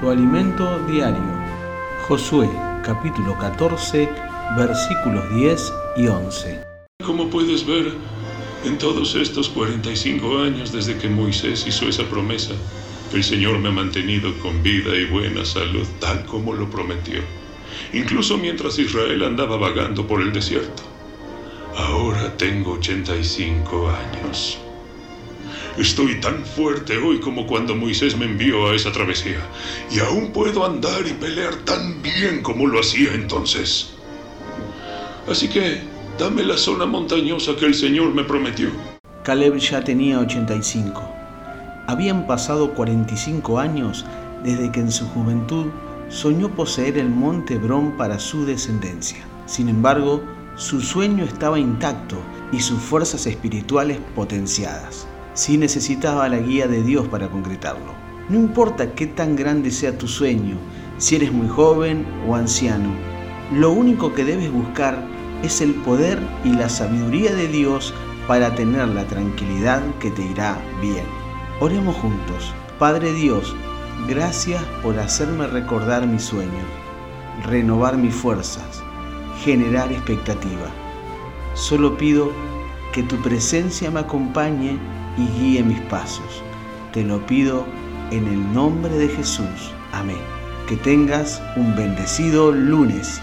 tu alimento diario. Josué capítulo 14 versículos 10 y 11. Como puedes ver, en todos estos 45 años desde que Moisés hizo esa promesa, el Señor me ha mantenido con vida y buena salud tal como lo prometió, incluso mientras Israel andaba vagando por el desierto. Ahora tengo 85 años. Estoy tan fuerte hoy como cuando Moisés me envió a esa travesía, y aún puedo andar y pelear tan bien como lo hacía entonces. Así que, dame la zona montañosa que el Señor me prometió. Caleb ya tenía 85. Habían pasado 45 años desde que en su juventud soñó poseer el monte Hebrón para su descendencia. Sin embargo, su sueño estaba intacto y sus fuerzas espirituales potenciadas si necesitaba la guía de Dios para concretarlo. No importa qué tan grande sea tu sueño, si eres muy joven o anciano, lo único que debes buscar es el poder y la sabiduría de Dios para tener la tranquilidad que te irá bien. Oremos juntos. Padre Dios, gracias por hacerme recordar mi sueño, renovar mis fuerzas, generar expectativa. Solo pido que tu presencia me acompañe y guíe mis pasos. Te lo pido en el nombre de Jesús. Amén. Que tengas un bendecido lunes.